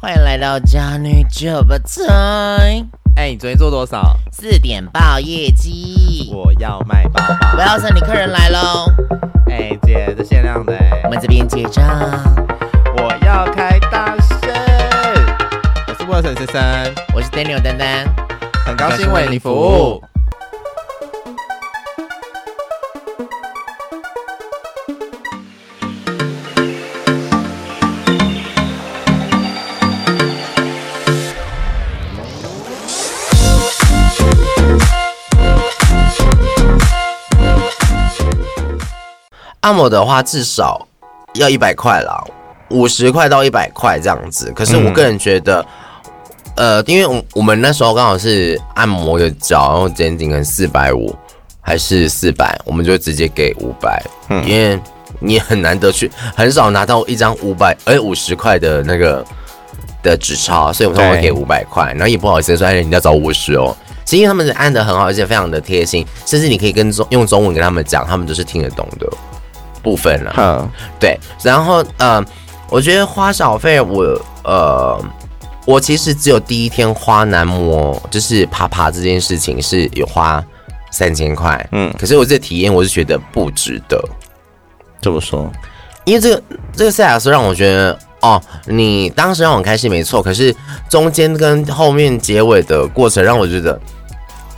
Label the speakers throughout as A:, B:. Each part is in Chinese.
A: 欢迎来到家女酒吧台。
B: 哎，你昨天做多少？
A: 四点报业绩。
B: 我要卖包包。
A: 我要是你客人来喽。
B: 哎，姐，这限量的。
A: 我们这边结账。
B: 我要开大声。我是沃森先生，
A: 我是 Daniel 丹丹，
B: 很高兴为你服务。
C: 按摩的话至少要一百块啦，五十块到一百块这样子。可是我个人觉得，嗯、呃，因为我我们那时候刚好是按摩的脚，然后检定可能四百五还是四百，我们就直接给五百，嗯，因为你很难得去，很少拿到一张五百哎五十块的那个的纸钞，所以我们才会给五百块。然后也不好意思说，哎，人家找五十哦。其实因为他们按的很好，而且非常的贴心，甚至你可以跟中用中文跟他们讲，他们都是听得懂的。部分了，嗯，对，然后呃，我觉得花小费，我呃，我其实只有第一天花男模，就是爬爬这件事情是有花三千块，嗯，可是我这体验我是觉得不值得，
B: 怎么说？
C: 因为这个这个赛亚斯让我觉得，哦，你当时让我开心没错，可是中间跟后面结尾的过程让我觉得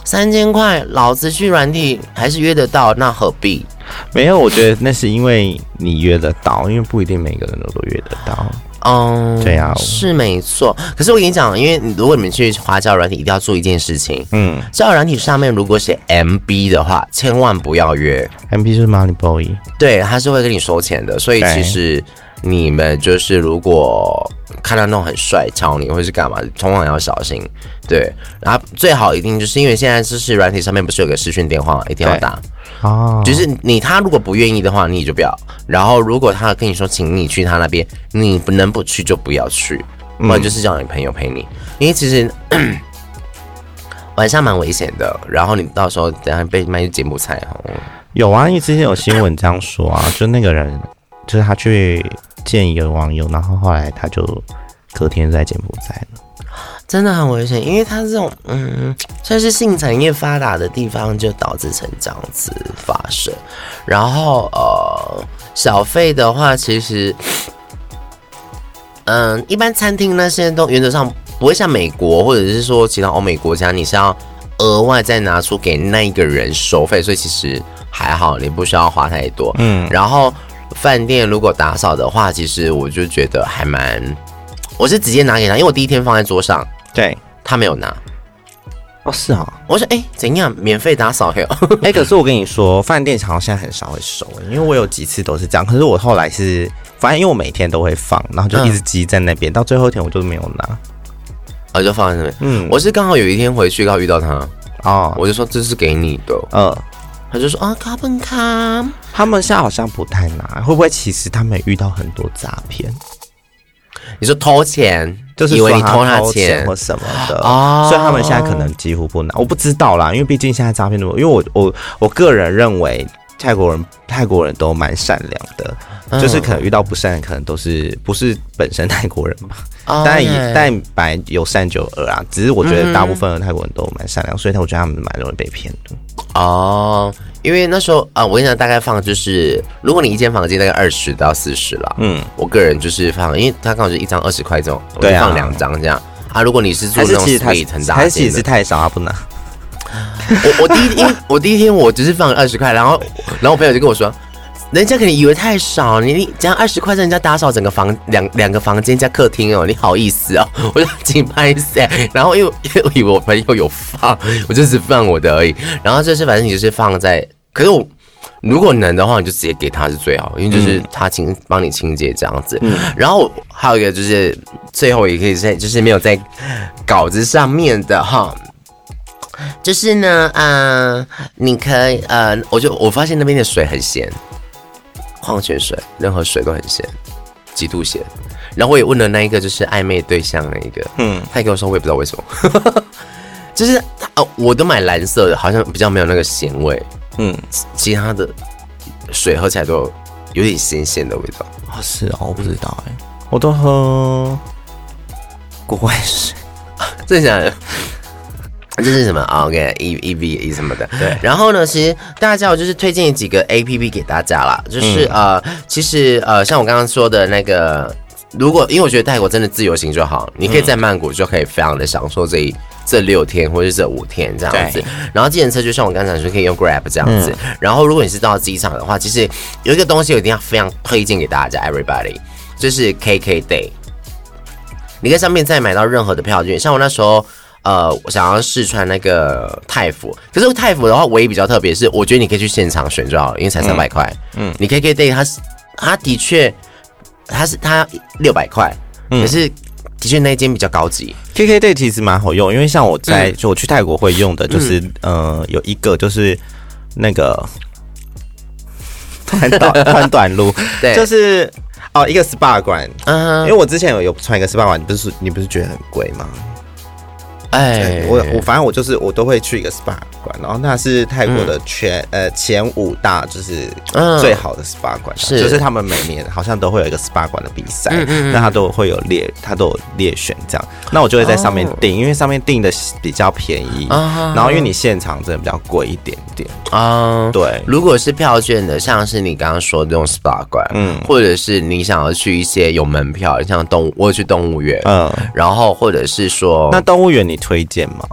C: 三千块，老子去软体还是约得到，那何必？
B: 没有，我觉得那是因为你约得到，因为不一定每个人都都约得到。
C: 嗯，
B: 对啊，
C: 是没错。可是我跟你讲，因为如果你们去花椒软体，一定要做一件事情。嗯，交友软体上面如果写 MB 的话，千万不要约。
B: MB 就是 Money Boy，
C: 对，他是会跟你收钱的。所以其实你们就是如果看到那种很帅超你，或者是干嘛，通常要小心。对，然后最好一定就是因为现在就是软体上面不是有个视讯电话，一定要打。哦，就是你他如果不愿意的话，你就不要。然后如果他跟你说请你去他那边，你不能不去就不要去，或者就是叫你朋友陪你，因为其实 晚上蛮危险的。然后你到时候等下被卖去柬埔寨哦。
B: 有啊，因为之前有新闻这样说啊，就那个人就是他去见一个网友，然后后来他就隔天在柬埔寨了。
C: 真的很危险，因为它这种嗯，算是性产业发达的地方，就导致成这样子发生。然后呃，小费的话，其实嗯，一般餐厅那些都原则上不会像美国或者是说其他欧美国家，你是要额外再拿出给那一个人收费，所以其实还好，你不需要花太多。嗯，然后饭店如果打扫的话，其实我就觉得还蛮，我是直接拿给他，因为我第一天放在桌上。
B: 对，
C: 他没有拿，
B: 哦，是啊、哦，
C: 我说哎、欸，怎样？免费打扫哟？
B: 哎、欸，可是我跟你说，饭店好像现在很少会收，因为我有几次都是这样。可是我后来是，反正因为我每天都会放，然后就一直积在那边，嗯、到最后一天我就没有拿，
C: 我就放在那边。嗯，我是刚好有一天回去刚好遇到他，哦，我就说这是给你的，嗯，他就说啊，卡本卡，
B: 他们现在好像不太拿，会不会其实他们遇到很多诈骗？
C: 你说偷钱？
B: 就是以为你偷他钱或什么的，哦，所以他们现在可能几乎不拿。我不知道啦，因为毕竟现在诈骗那么，因为我我我个人认为泰国人泰国人都蛮善良的，嗯、就是可能遇到不善，可能都是不是本身泰国人嘛。哦、但也但本来有善就有恶啊，只是我觉得大部分的泰国人都蛮善良，嗯、所以我觉得他们蛮容易被骗的。
C: 哦。因为那时候啊，我跟你讲，大概放就是，如果你一间房间大概二十到四十了，嗯，我个人就是放，因为他刚好是一张二十块这种，对啊，放两张这样啊。如果你是做那种 suite 很大的，
B: 其实是太少，啊不拿。
C: 我我第一天，我第一天我只是放二十块，然后然后我朋友就跟我说，人家可能以为太少，你你这样二十块在人家打扫整个房两两个房间加客厅哦，你好意思哦？我就紧拍死，然后因为因为我以为我朋友有放，我就只放我的而已，然后就是反正你就是放在。可是我如果能的话，你就直接给他是最好，因为就是他清帮你清洁这样子。嗯，然后还有一个就是最后也可以在就是没有在稿子上面的哈，就是呢，呃，你可以呃，我就我发现那边的水很咸，矿泉水任何水都很咸，极度咸。然后我也问了那一个就是暧昧对象那一个，嗯，他也跟我说我也不知道为什么，就是呃，我都买蓝色的，好像比较没有那个咸味。嗯，其他的水喝起来都有，点咸咸的味道。
B: 啊，是啊，我不知道哎、欸，我都喝国外水，
C: 真的。这是什么？OK，E E V E 什么的。
B: 对。
C: 然后呢，其实大家叫我就是推荐几个 A P P 给大家啦。就是、嗯、呃，其实呃，像我刚刚说的那个，如果因为我觉得泰国真的自由行就好，你可以在曼谷就可以非常的享受这一这六天或者是这五天这样子。然后计程车就像我刚才说，可以用 Grab 这样子。嗯、然后如果你是到机场的话，其实有一个东西我一定要非常推荐给大家，Everybody，就是 KK Day。你在上面再买到任何的票券，像我那时候。呃，我想要试穿那个泰服，可是泰服的话，唯一比较特别是，我觉得你可以去现场选就好了，因为才三百块。嗯，你 KK Day 它是，它的确，它是它六百块，可是的确那间比较高级。
B: KK Day 其实蛮好用，因为像我在就我去泰国会用的，就是呃有一个就是那个 宽短宽短路，对，就是哦一个 SPA 馆，嗯，因为我之前有有穿一个 SPA 馆，你不是你不是觉得很贵吗？哎，我我反正我就是我都会去一个 SPA 馆，然后那是泰国的全、嗯、呃前五大就是最好的 SPA 馆，是。就是他们每年好像都会有一个 SPA 馆的比赛，那他都会有列，他都有列选这样，那我就会在上面订，哦、因为上面订的比较便宜，哦、然后因为你现场真的比较贵一点点。啊，哦、对，
C: 如果是票券的，像是你刚刚说的这种 SPA 馆，嗯，或者是你想要去一些有门票，像动物，我有去动物园，嗯，然后或者是说
B: 那动物园你。推荐吗？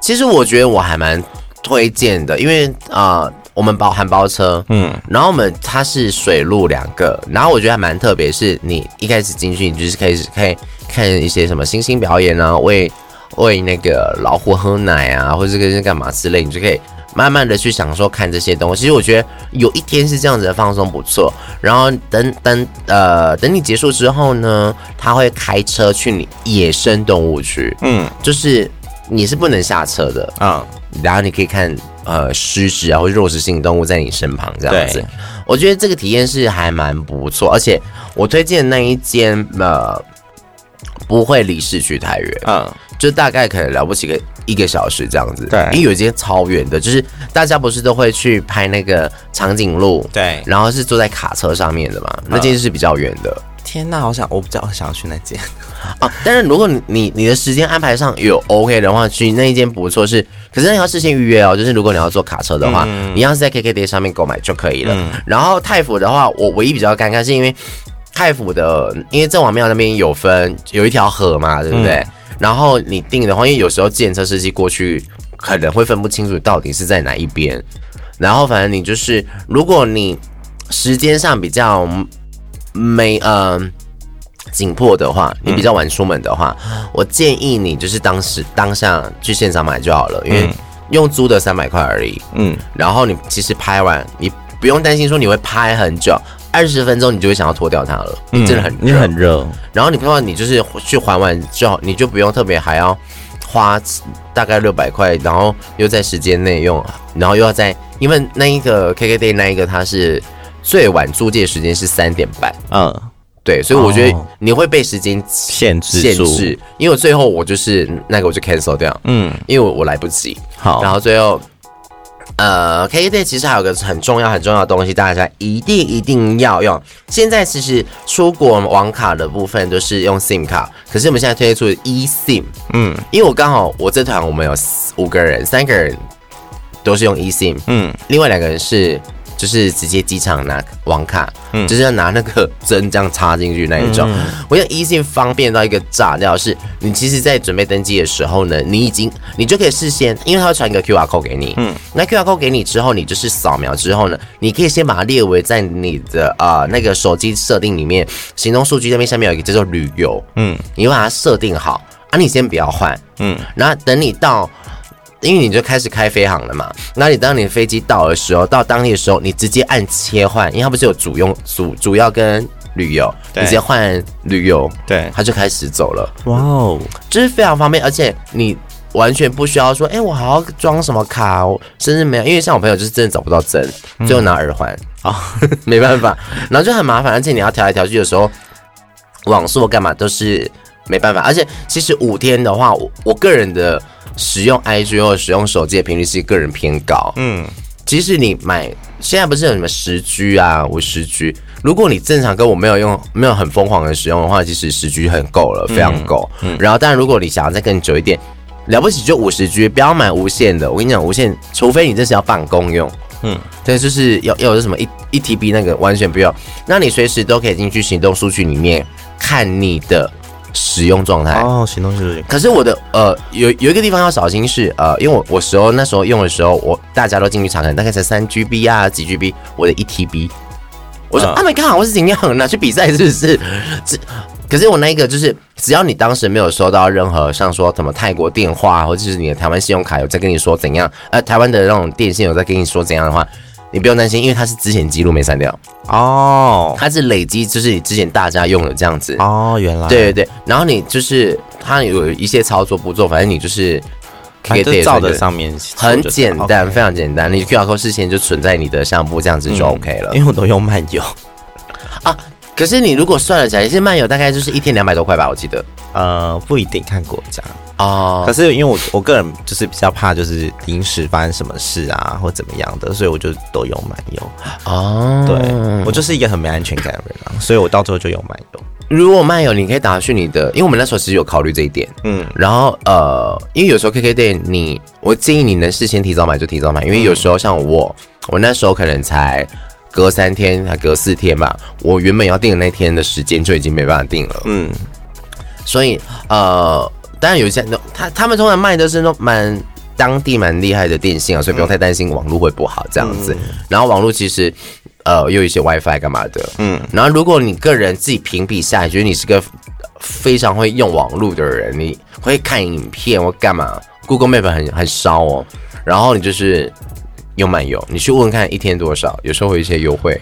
C: 其实我觉得我还蛮推荐的，因为啊、呃，我们包含包车，嗯，然后我们它是水陆两个，然后我觉得还蛮特别，是你一开始进去，你就是可以可以看一些什么星星表演啊，喂喂那个老虎喝奶啊，或者是干嘛之类，你就可以慢慢的去享受看这些东西。其实我觉得有一天是这样子的放松不错，然后等等呃等你结束之后呢，他会开车去你野生动物区，嗯，就是。你是不能下车的。啊，嗯、然后你可以看呃狮子啊或者肉食性动物在你身旁这样子，我觉得这个体验是还蛮不错，而且我推荐的那一间呃不会离市区太远，嗯，就大概可能了不起个一个小时这样子，对，因为有一间超远的，就是大家不是都会去拍那个长颈鹿，对，然后是坐在卡车上面的嘛，嗯、那间是比较远的。
B: 天呐，好想我比较想要去那间
C: 啊！但是如果你你你的时间安排上有 OK 的话，去那一间不错。是，可是你要事先预约哦。就是如果你要坐卡车的话，嗯、你要是在 KKday 上面购买就可以了。嗯、然后泰服的话，我唯一比较尴尬是因为泰府的，因为郑王庙那边有分有一条河嘛，对不对？嗯、然后你定的话，因为有时候计程车司机过去可能会分不清楚到底是在哪一边。然后反正你就是，如果你时间上比较。没呃紧迫的话，你比较晚出门的话，嗯、我建议你就是当时当下去现场买就好了，因为用租的三百块而已。嗯，然后你其实拍完，你不用担心说你会拍很久，二十分钟你就会想要脱掉它了。嗯，真的很热，
B: 你很热。
C: 然后你不知道，你就是去还完之后，你就不用特别还要花大概六百块，然后又在时间内用，然后又要在，因为那一个 KKday 那一个它是。最晚租借时间是三点半，嗯，对，所以我觉得你会被时间限制限制，因为最后我就是那个我就 cancel 掉，嗯，因为我我来不及，好，然后最后，呃，KKday 其实还有个很重要很重要的东西，大家一定一定要用。现在其实出国网卡的部分都是用 SIM 卡，可是我们现在推出 eSIM，嗯，因为我刚好我这团我们有五个人，三个人都是用 eSIM，嗯，另外两个人是。就是直接机场拿网卡，嗯，就是要拿那个针这样插进去那一种。嗯、我想 eSIM 方便到一个炸掉，是你其实，在准备登机的时候呢，你已经你就可以事先，因为他会传一个 QR code 给你，嗯，那 QR code 给你之后，你就是扫描之后呢，你可以先把它列为在你的啊、呃、那个手机设定里面，行动数据那边下面有一个叫做旅游，嗯，你把它设定好啊，你先不要换，嗯，然后等你到。因为你就开始开飞航了嘛，那你当你的飞机到的时候，到当地的时候，你直接按切换，因为它不是有主用主主要跟旅游，你直接换旅游，对，它就开始走了。哇哦，就是非常方便，而且你完全不需要说，哎，我还要装什么卡，甚至没有，因为像我朋友就是真的找不到针，最后拿耳环。啊，嗯、没办法，然后就很麻烦，而且你要调来调去的时候，网速干嘛都是没办法，而且其实五天的话，我我个人的。使用 IG 或使用手机的频率是个人偏高，嗯，即使你买现在不是有什么十 G 啊，五十 G，如果你正常跟我没有用，没有很疯狂的使用的话，其实十 G 很够了，非常够。嗯，然后，但如果你想要再更久一点，了不起就五十 G，不要买无线的。我跟你讲，无线除非你这是要办公用，嗯，对，就是要要有什么一一 TB 那个完全不要，那你随时都可以进去行动数据里面看你的。使用状态
B: 哦，行动是不是？
C: 可是我的呃，有有一个地方要小心是呃，因为我我时候那时候用的时候，我大家都进去查看，大概才三 GB 啊，几 GB，我的一 TB，我说他们刚好我是怎样拿去比赛是不是？只可是我那一个就是，只要你当时没有收到任何像说什么泰国电话，或者是你的台湾信用卡有在跟你说怎样，呃，台湾的那种电信有在跟你说怎样的话。你不用担心，因为它是之前记录没删掉。
B: 哦，
C: 它是累积，就是你之前大家用的这样子。
B: 哦，原来。
C: 对对对，然后你就是它有一些操作步骤，反正你就是
B: 可以照着上面
C: 很简单，非常简单，你 QR code 事先就存在你的相簿，这样子就 OK 了。
B: 因为我都用漫游。
C: 啊，可是你如果算了起来，其实漫游大概就是一天两百多块吧，我记得。
B: 呃，不一定看国家。
C: 哦，
B: 可是因为我我个人就是比较怕，就是临时发生什么事啊，或怎么样的，所以我就都用漫游。
C: 哦，
B: 对，我就是一个很没安全感的人啊，所以我到最后就用漫游。
C: 如果漫游，你可以打去你的，因为我们那时候其实有考虑这一点，嗯，然后呃，因为有时候 KKday 你，我建议你能事先提早买就提早买，因为有时候像我，我那时候可能才隔三天还隔四天吧，我原本要订的那天的时间就已经没办法订了，嗯，所以呃。当然有一些，他他们通常卖的是那种蛮当地蛮厉害的电信啊，所以不用太担心网络会不好这样子。嗯、然后网络其实呃又有一些 WiFi 干嘛的，嗯。然后如果你个人自己评比下来，觉得你是个非常会用网络的人，你会看影片或干嘛，Google Map 很很烧哦。然后你就是用漫游，你去问问看一天多少，有时候会有一些优惠。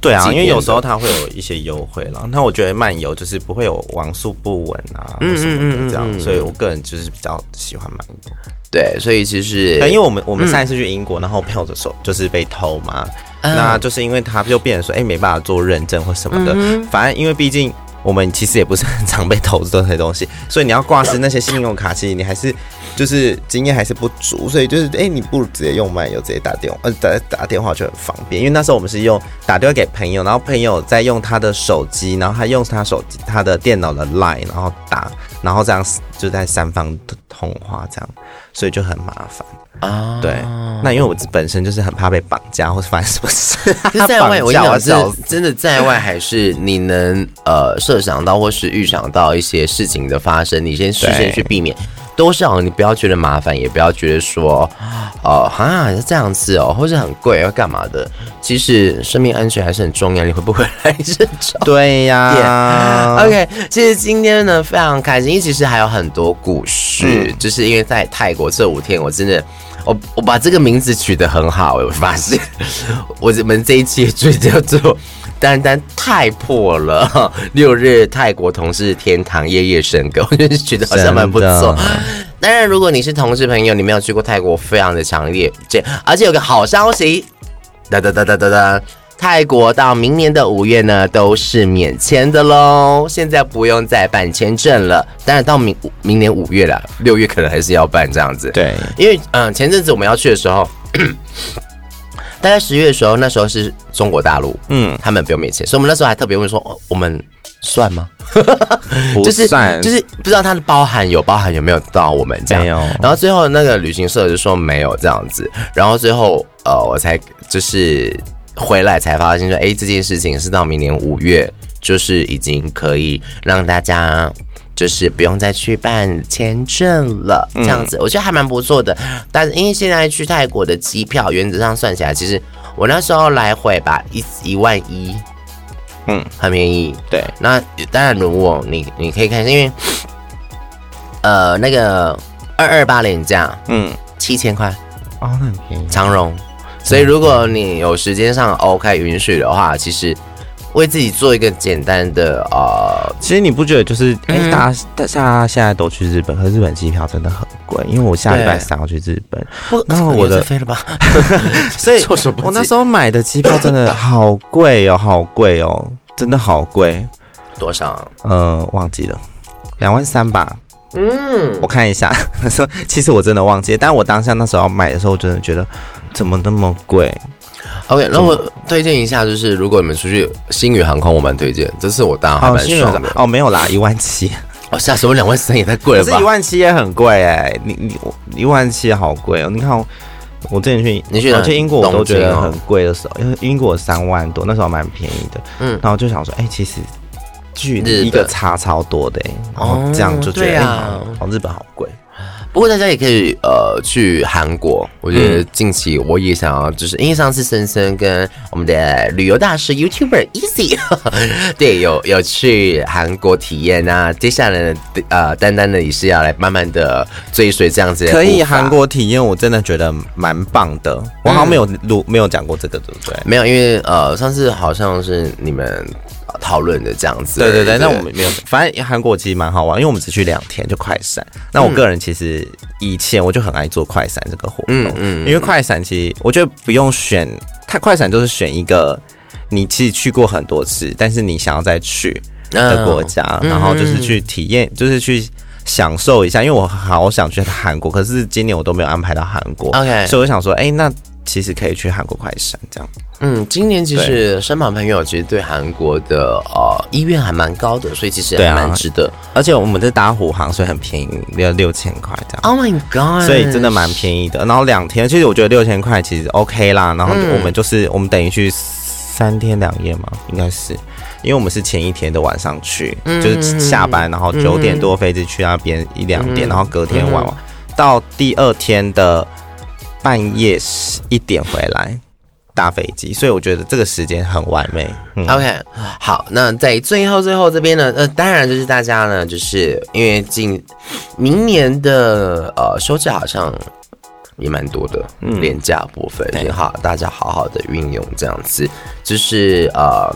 B: 对啊，因为有时候它会有一些优惠了。那我觉得漫游就是不会有网速不稳啊，嗯嗯嗯嗯，所以我个人就是比较喜欢漫游。
C: 对，所以其实，
B: 因为我们我们上一次去英国，然后朋友的手就是被偷嘛，嗯、那就是因为他就变成说，哎、欸，没办法做认证或什么的。嗯、反正因为毕竟。我们其实也不是很常被投资这些东西，所以你要挂失那些信用卡，其实你还是就是经验还是不足，所以就是哎、欸，你不如直接用漫游，直接打电话，呃打打电话就很方便。因为那时候我们是用打电话给朋友，然后朋友再用他的手机，然后他用他手机他的电脑的 line，然后打，然后这样就在三方通话这样，所以就很麻烦。啊，对，那因为我本身就是很怕被绑架或者发生什么事，
C: 在外我讲是真的在外还是你能呃设想到或是预想到一些事情的发生，你先事先去避免。都是哦，你不要觉得麻烦，也不要觉得说，哦，哈，是这样子哦，或是很贵要干嘛的。其实生命安全还是很重要，你会不会来这种？
B: 对呀。
C: Yeah. OK，其实今天呢非常开心，因为其实还有很多故事，嗯、就是因为在泰国这五天，我真的，我我把这个名字取得很好，我发现我们这一期就叫做。单单太破了，六日泰国同事天堂夜夜笙歌，我觉得觉得好像蛮不错。当然，如果你是同事朋友，你没有去过泰国，非常的强烈。这而且有个好消息，哒哒哒哒哒哒，泰国到明年的五月呢都是免签的喽，现在不用再办签证了。当然到明明年五月了，六月可能还是要办这样子。
B: 对，
C: 因为嗯，前阵子我们要去的时候。大概十月的时候，那时候是中国大陆，嗯，他们不用免签，所以我们那时候还特别问说，哦，我们算吗？
B: 不 算，
C: 就是不知道它的包含有包含有没有到我们这样。
B: 有
C: 然后最后那个旅行社就说没有这样子，然后最后呃，我才就是回来才发现说，哎，这件事情是到明年五月，就是已经可以让大家。就是不用再去办签证了，这样子我觉得还蛮不错的。但是因为现在去泰国的机票，原则上算起来，其实我那时候来回吧，一一万一，嗯，很便宜。
B: 对，
C: 那当然如果你你可以看，因为呃那个二二八廉价，嗯，七千块，
B: 哦，那很便宜，
C: 长荣。所以如果你有时间上 OK 允许的话，其实。为自己做一个简单的呃，
B: 其实你不觉得就是哎、欸，大家大家现在都去日本，可是日本机票真的很贵。因为我下礼拜三要去日本，然后我的
C: 飞了吧，
B: 所以我那时候买的机票真的 好贵哦，好贵哦，真的好贵。
C: 多少？
B: 呃，忘记了，两万三吧。嗯，我看一下。说其实我真的忘记了，但我当下那时候买的时候，我真的觉得怎么那么贵
C: ？OK，那我推荐一下，就是如果你们出去星宇航空，我蛮推荐，这次我当然还蛮爽的。
B: 哦，没有啦，一万七。
C: 哦，吓死我，两万三也太贵了吧？
B: 一万七也很贵哎，你你一万七好贵哦。你看我，我之前去，
C: 你去
B: 去英国我都觉得很贵的时候，因为英国三万多，那时候蛮便宜的。嗯，然后就想说，哎，其实距离一个差超多的，然后这样就觉得，哦，日本好贵。
C: 不过大家也可以呃去韩国，我觉得近期我也想要，就是因为上次森森跟我们的旅游大师 YouTuber Easy，对，有有去韩国体验啊。接下来呢，呃，丹丹呢也是要来慢慢的追随这样子的。
B: 可以韩国体验，我真的觉得蛮棒的。我好像没有录，没有讲过这个，对不对？
C: 没有，因为呃，上次好像是你们。讨论的这样子，
B: 对对对，那我们没有，反正韩国其实蛮好玩，因为我们只去两天就快闪。那我个人其实以前我就很爱做快闪这个活动，嗯，因为快闪其实我觉得不用选，太快闪就是选一个你其实去过很多次，但是你想要再去的国家，然后就是去体验，就是去享受一下。因为我好想去韩国，可是今年我都没有安排到韩国，OK，所以我想说，哎，那。其实可以去韩国快闪这样。
C: 嗯，今年其实身旁朋友其实对韩国的呃意愿还蛮高的，所以其实还蛮值得。
B: 啊、而且我们是搭虎航，所以很便宜，要六千块这样。
C: Oh my god！
B: 所以真的蛮便宜的。然后两天，其实我觉得六千块其实 OK 啦。然后我们就是、嗯、我们等于去三天两夜嘛，应该是，因为我们是前一天的晚上去，嗯、就是下班，然后九点多飞机去那边一两点，嗯、然后隔天晚晚到第二天的。半夜十一点回来搭飞机，所以我觉得这个时间很完美。嗯、
C: OK，好，那在最后最后这边呢，呃，当然就是大家呢，就是因为近明年的呃休假好像也蛮多的，嗯，连假部分，也好，大家好好的运用这样子，就是呃，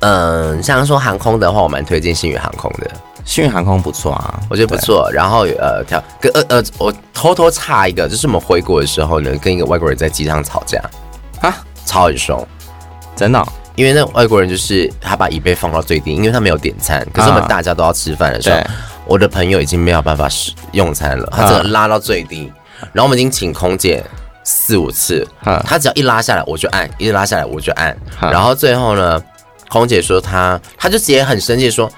C: 嗯、呃，像说航空的话，我蛮推荐星宇航空的。
B: 星宇航空不错啊，
C: 我觉得不错。然后呃，条跟呃呃，我偷偷插一个，就是我们回国的时候呢，跟一个外国人在机场吵架啊，吵很凶，
B: 真的。
C: 因为那外国人就是他把椅背放到最低，因为他没有点餐。可是我们大家都要吃饭的时候，我的朋友已经没有办法使用餐了，他只能拉到最低。然后我们已经请空姐四五次，他只要一拉下来我就按，一拉下来我就按。然后最后呢，空姐说他，他就直接很生气说。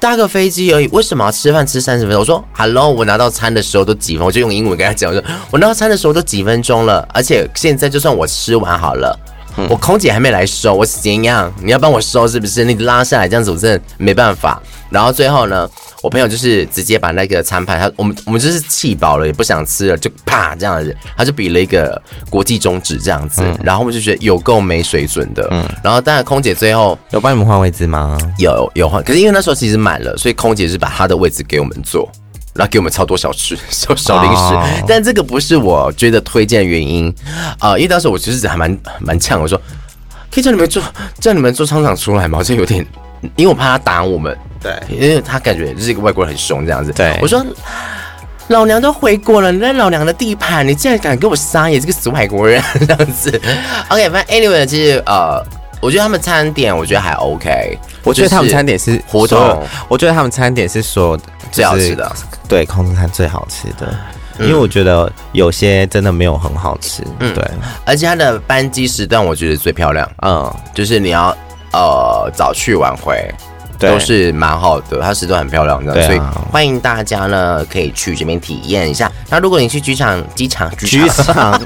C: 搭个飞机而已，为什么要吃饭吃三十分钟？我说，Hello，我拿到餐的时候都几分，我就用英文跟他讲，我说我拿到餐的时候都几分钟了，而且现在就算我吃完好了，嗯、我空姐还没来收，我怎样？你要帮我收是不是？你拉下来这样子，我真的没办法。然后最后呢，我朋友就是直接把那个餐盘，他我们我们就是气饱了，也不想吃了，就啪这样子，他就比了一个国际中指这样子，嗯、然后我们就觉得有够没水准的。嗯，然后当然空姐最后
B: 有帮你们换位置吗？
C: 有有换，可是因为那时候其实满了，所以空姐是把她的位置给我们坐，然后给我们超多小吃、小小零食。哦、但这个不是我觉得推荐的原因啊、呃，因为当时我其实还蛮蛮呛，我说可以叫你们坐，叫你们坐舱长出来吗？好像有点。因为我怕他打我们，对，因为他感觉就是一个外国人很凶这样子。对，我说老娘都回国了，你在老娘的地盘，你竟然敢给我撒野，这个死外国人？这样子。OK，反正 anyway，其实呃，我觉得他们餐点我觉得还 OK，
B: 我觉得他们餐点是活动，我觉得他们餐点是说
C: 最好吃的，
B: 对，空中餐最好吃的，因为我觉得有些真的没有很好吃，嗯，对，
C: 而且它的班机时段我觉得最漂亮，嗯，就是你要。呃，早去晚回都是蛮好的，它时段很漂亮的，所以欢迎大家呢可以去这边体验一下。那如果你去机场，机场，机场，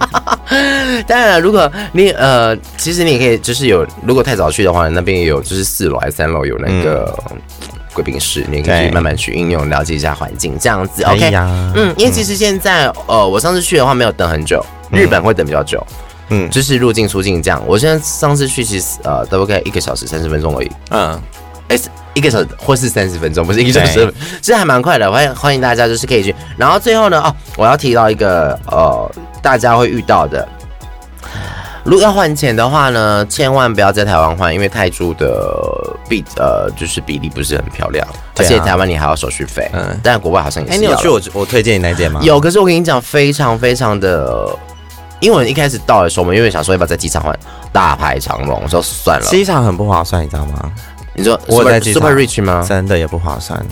C: 当然了，如果你呃，其实你也可以，就是有，如果太早去的话，那边也有，就是四楼还是三楼有那个贵宾室，你可以去慢慢去应用，了解一下环境，这样子。OK，嗯，因为其实现在呃，我上次去的话没有等很久，日本会等比较久。嗯，就是入境出境这样。我现在上次去其实呃，大概一个小时三十分钟而已。嗯，哎，一个小时或是三十分钟，不是一个小时，其实还蛮快的。欢迎欢迎大家就是可以去。然后最后呢，哦，我要提到一个呃，大家会遇到的，如果要换钱的话呢，千万不要在台湾换，因为泰铢的币呃就是比例不是很漂亮，而且台湾你还要手续费。嗯，但国外好像也是。哎，你
B: 有去我我推荐你那间吗？
C: 有，可是我跟你讲，非常非常的。因为我一开始到的时候，我们因为想说要不要在机场换，大排长龙，我说算了。
B: 机场很不划算，你知道吗？
C: 你说我在 Super Rich 吗？
B: 真的也不划算。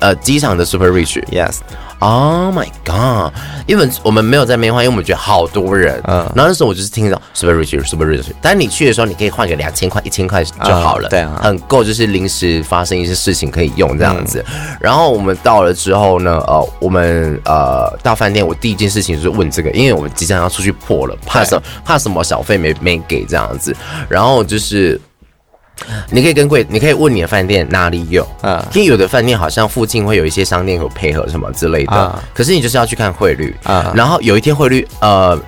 C: 呃，机场的 Super Rich，Yes。Oh my god！因为我们没有在那边换，因为我们觉得好多人。嗯，然后那时候我就是听到 super rich super rich，但是你去的时候，你可以换个两千块、一千块就好了。对啊，很够，就是临时发生一些事情可以用这样子。然后我们到了之后呢，呃，我们呃到饭店，我第一件事情就是问这个，因为我们即将要出去破了，怕什么？怕什么小费没没给这样子。然后就是。你可以跟柜，你可以问你的饭店哪里有啊？因为有的饭店好像附近会有一些商店有配合什么之类的，可是你就是要去看汇率啊。然后有一天汇率，呃，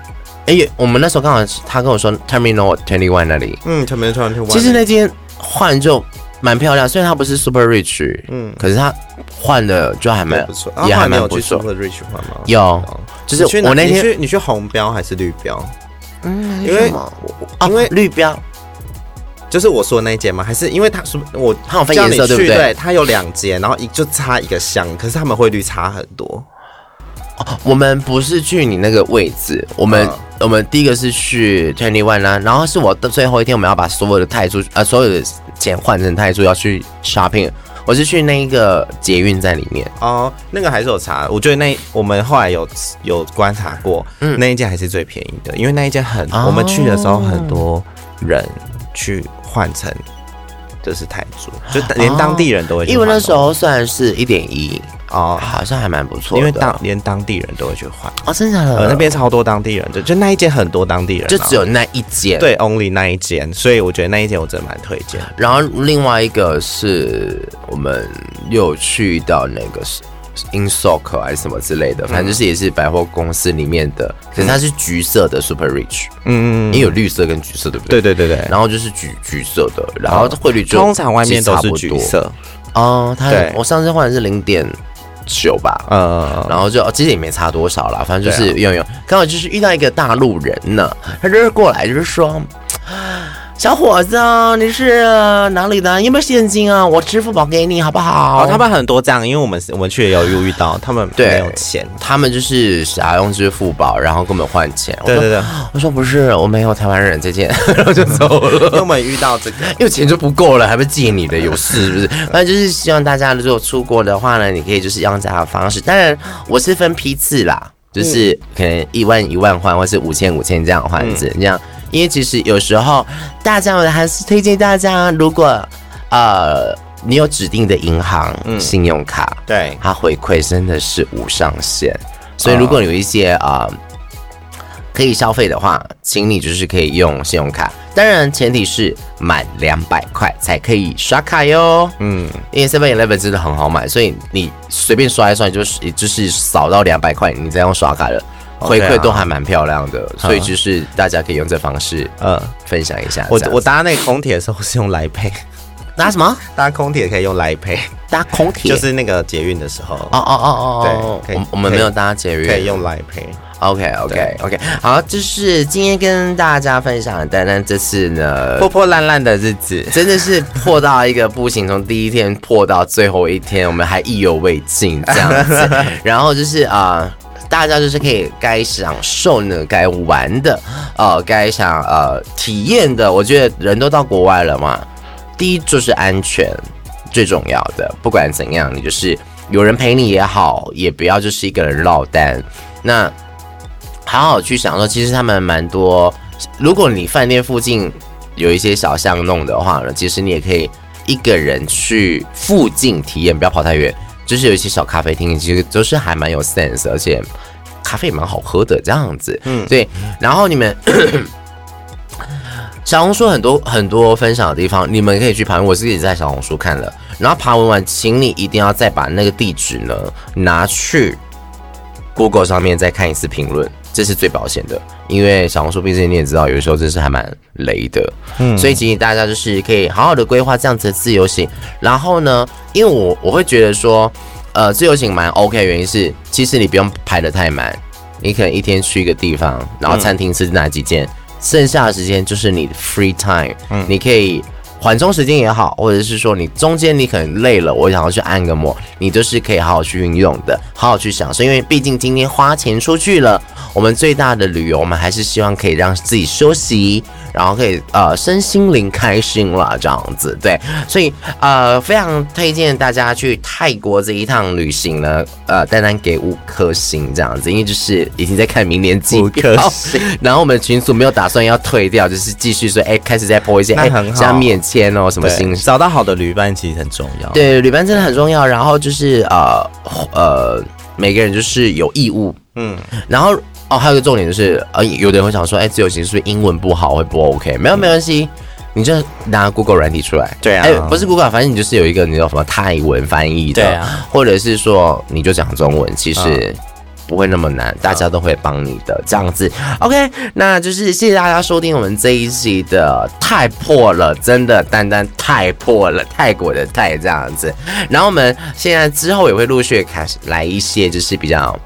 C: 哎，我们那时候刚好他跟我说 Terminal Twenty One 那里，嗯，Terminal Twenty One，其实那间换就蛮漂亮，虽然它不是 Super Rich，嗯，可是它换的就还蛮不错，也还蛮不错。Super Rich 换吗？有，就是我那天
B: 你去红标还是绿标？
C: 嗯，因为因为绿标。
B: 就是我说的那一间吗？还是因为他说我
C: 他有分颜色对不对？
B: 对，他有两间，然后一就差一个箱，可是他们汇率差很多。
C: 哦，我们不是去你那个位置，我们、嗯、我们第一个是去 Twenty One 啦，然后是我的最后一天，我们要把所有的泰铢呃所有的钱换成泰铢要去 shopping，我是去那一个捷运在里面
B: 哦，那个还是有差，我觉得那我们后来有有观察过，嗯，那一间还是最便宜的，因为那一间很、哦、我们去的时候很多人去。换成就是泰铢，就连当地人都会。
C: 因为那时候算是一点一哦，好像还蛮不错。
B: 因为当连当地人都会去换
C: 哦，真的，
B: 呃，那边超多当地人，就就那一间很多当地人，
C: 就只有那一间，
B: 对，only 那一间，所以我觉得那一间我真的蛮推荐。
C: 然后另外一个是我们又去到那个是。Insoc 还是什么之类的，反正就是也是百货公司里面的，可是它是橘色的 Super Rich，嗯，因为有绿色跟橘色，对不对？
B: 对对对对。
C: 然后就是橘橘色的，然后汇率
B: 通常外面都是橘色
C: 哦。它我上次换的是零点九吧，嗯，然后就其实也没差多少啦，反正就是用用。刚好就是遇到一个大陆人呢，他就是过来就是说。小伙子，你是哪里的？有没有现金啊？我支付宝给你，好不好？
B: 哦，他们很多这样，因为我们我们去也有遇到，他们没有钱，
C: 他们就是想要用支付宝，然后跟我们换钱。
B: 对对对，
C: 我说不是，我没有台湾人这件，然后就走了。
B: 因为我们遇到这个，
C: 因为钱就不够了，还不借你的，有事是不是？反正就是希望大家如果出国的话呢，你可以就是用这样的方式。当然，我是分批次啦，就是可能一万一万换，或是五千五千这样换子，这样。因为其实有时候，大家我还是推荐大家，如果呃你有指定的银行信用卡，嗯、
B: 对，
C: 它回馈真的是无上限。所以如果有一些啊、呃、可以消费的话，请你就是可以用信用卡，当然前提是满两百块才可以刷卡哟。嗯，因为 Seven Eleven 真的很好买，所以你随便刷一刷，就是就是扫到两百块，你再用刷卡了。回馈都还蛮漂亮的，所以就是大家可以用这方式，嗯，分享一下。
B: 我我搭那个空铁的时候是用 Line Pay，
C: 搭什么？
B: 搭空铁可以用 Line Pay，
C: 搭空铁
B: 就是那个捷运的时候。哦
C: 哦哦哦，对，我我们没有搭捷运，
B: 可以用 Line Pay。
C: OK OK OK，好，就是今天跟大家分享的，但但这次呢，
B: 破破烂烂的日子，
C: 真的是破到一个不行，从第一天破到最后一天，我们还意犹未尽这样子。然后就是啊。大家就是可以该享受呢，该玩的，呃，该想呃体验的。我觉得人都到国外了嘛，第一就是安全最重要的。不管怎样，你就是有人陪你也好，也不要就是一个人落单。那好好去享受。其实他们蛮多。如果你饭店附近有一些小巷弄的话呢，其实你也可以一个人去附近体验，不要跑太远。就是有一些小咖啡厅，其实都是还蛮有 sense，而且咖啡也蛮好喝的这样子。嗯，对。然后你们 小红书很多很多分享的地方，你们可以去爬文。我自己在小红书看了，然后爬文完，请你一定要再把那个地址呢拿去 Google 上面再看一次评论。这是最保险的，因为小红书毕竟你也知道，有的时候真是还蛮雷的，嗯，所以建议大家就是可以好好的规划这样子的自由行。然后呢，因为我我会觉得说，呃，自由行蛮 OK 的原因是，其实你不用排得太满，你可能一天去一个地方，然后餐厅吃哪几件，嗯、剩下的时间就是你的 free time，嗯，你可以。缓冲时间也好，或者是说你中间你可能累了，我想要去按个摩，你都是可以好好去运用的，好好去享受。因为毕竟今天花钱出去了，我们最大的旅游，我们还是希望可以让自己休息，然后可以呃身心灵开心了这样子。对，所以呃非常推荐大家去泰国这一趟旅行呢，呃单单给五颗星这样子，因为就是已经在看明年机票，然后我们群组没有打算要退掉，就是继续说哎开始再播一些哎加免签哦什么新
B: 找到好的旅伴其实很重要，
C: 对旅伴真的很重要，然后就是呃呃。每个人就是有义务，嗯，然后哦，还有一个重点就是，呃，有的人会想说，哎，自由行是不是英文不好会不 OK？没有，没关系，你就拿 Google 软体出来，
B: 对啊，
C: 哎，不是 Google，反正你就是有一个你叫什么泰文翻译的，
B: 对啊，
C: 或者是说你就讲中文，其实。不会那么难，大家都会帮你的这样子。OK，那就是谢谢大家收听我们这一期的太破了，真的单单太破了，泰国的泰这样子。然后我们现在之后也会陆续开始来一些就是比较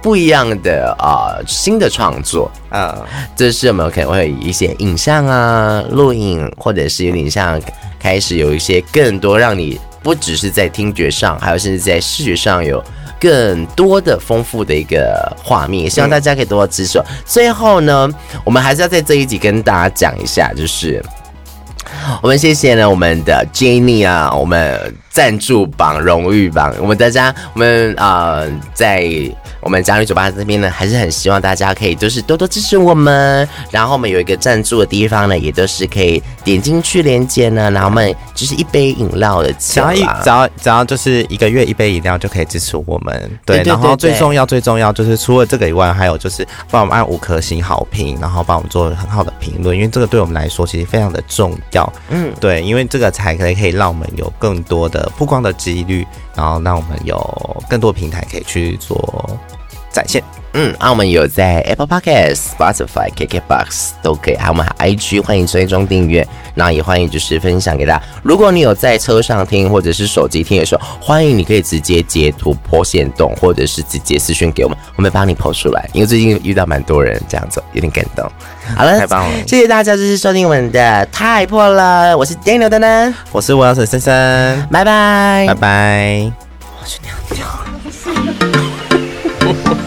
C: 不一样的啊、呃、新的创作啊，这、就是我们可能会有一些影像啊、录影，或者是有点像开始有一些更多让你不只是在听觉上，还有甚至在视觉上有。更多的丰富的一个画面，希望大家可以多多支持。最后呢，我们还是要在这一集跟大家讲一下，就是我们谢谢呢我们的 Jenny 啊，我们赞助榜、荣誉榜，我们大家，我们啊、在。我们佳女酒吧这边呢，还是很希望大家可以就是多多支持我们。然后我们有一个赞助的地方呢，也都是可以点进去连接呢。然后我们就是一杯饮料的钱，只要一
B: 只要只要就是一个月一杯饮料就可以支持我们。对，对对对对，然后最重要最重要就是除了这个以外，还有就是帮我们按五颗星好评，然后帮我们做很好的评论，因为这个对我们来说其实非常的重要。嗯，对，因为这个才可以可以让我们有更多的曝光的几率。然后让我们有更多平台可以去做展现。
C: 嗯，那我们有在 Apple Podcast、Spotify、KKBox 都可以，还有我们 IG 欢迎追踪订阅，然后也欢迎就是分享给大家。如果你有在车上听或者是手机听的时候，欢迎你可以直接截图 po 限动，或者是直接私讯给我们，我们帮你 po 出来。因为最近遇到蛮多人这样子，有点感动。好了，
B: 太棒了，
C: 谢谢大家就是收听我们的太破了，我是 Daniel 丹丹，
B: 我是我要沈森森，
C: 拜拜，
B: 拜拜。
C: 我去尿尿。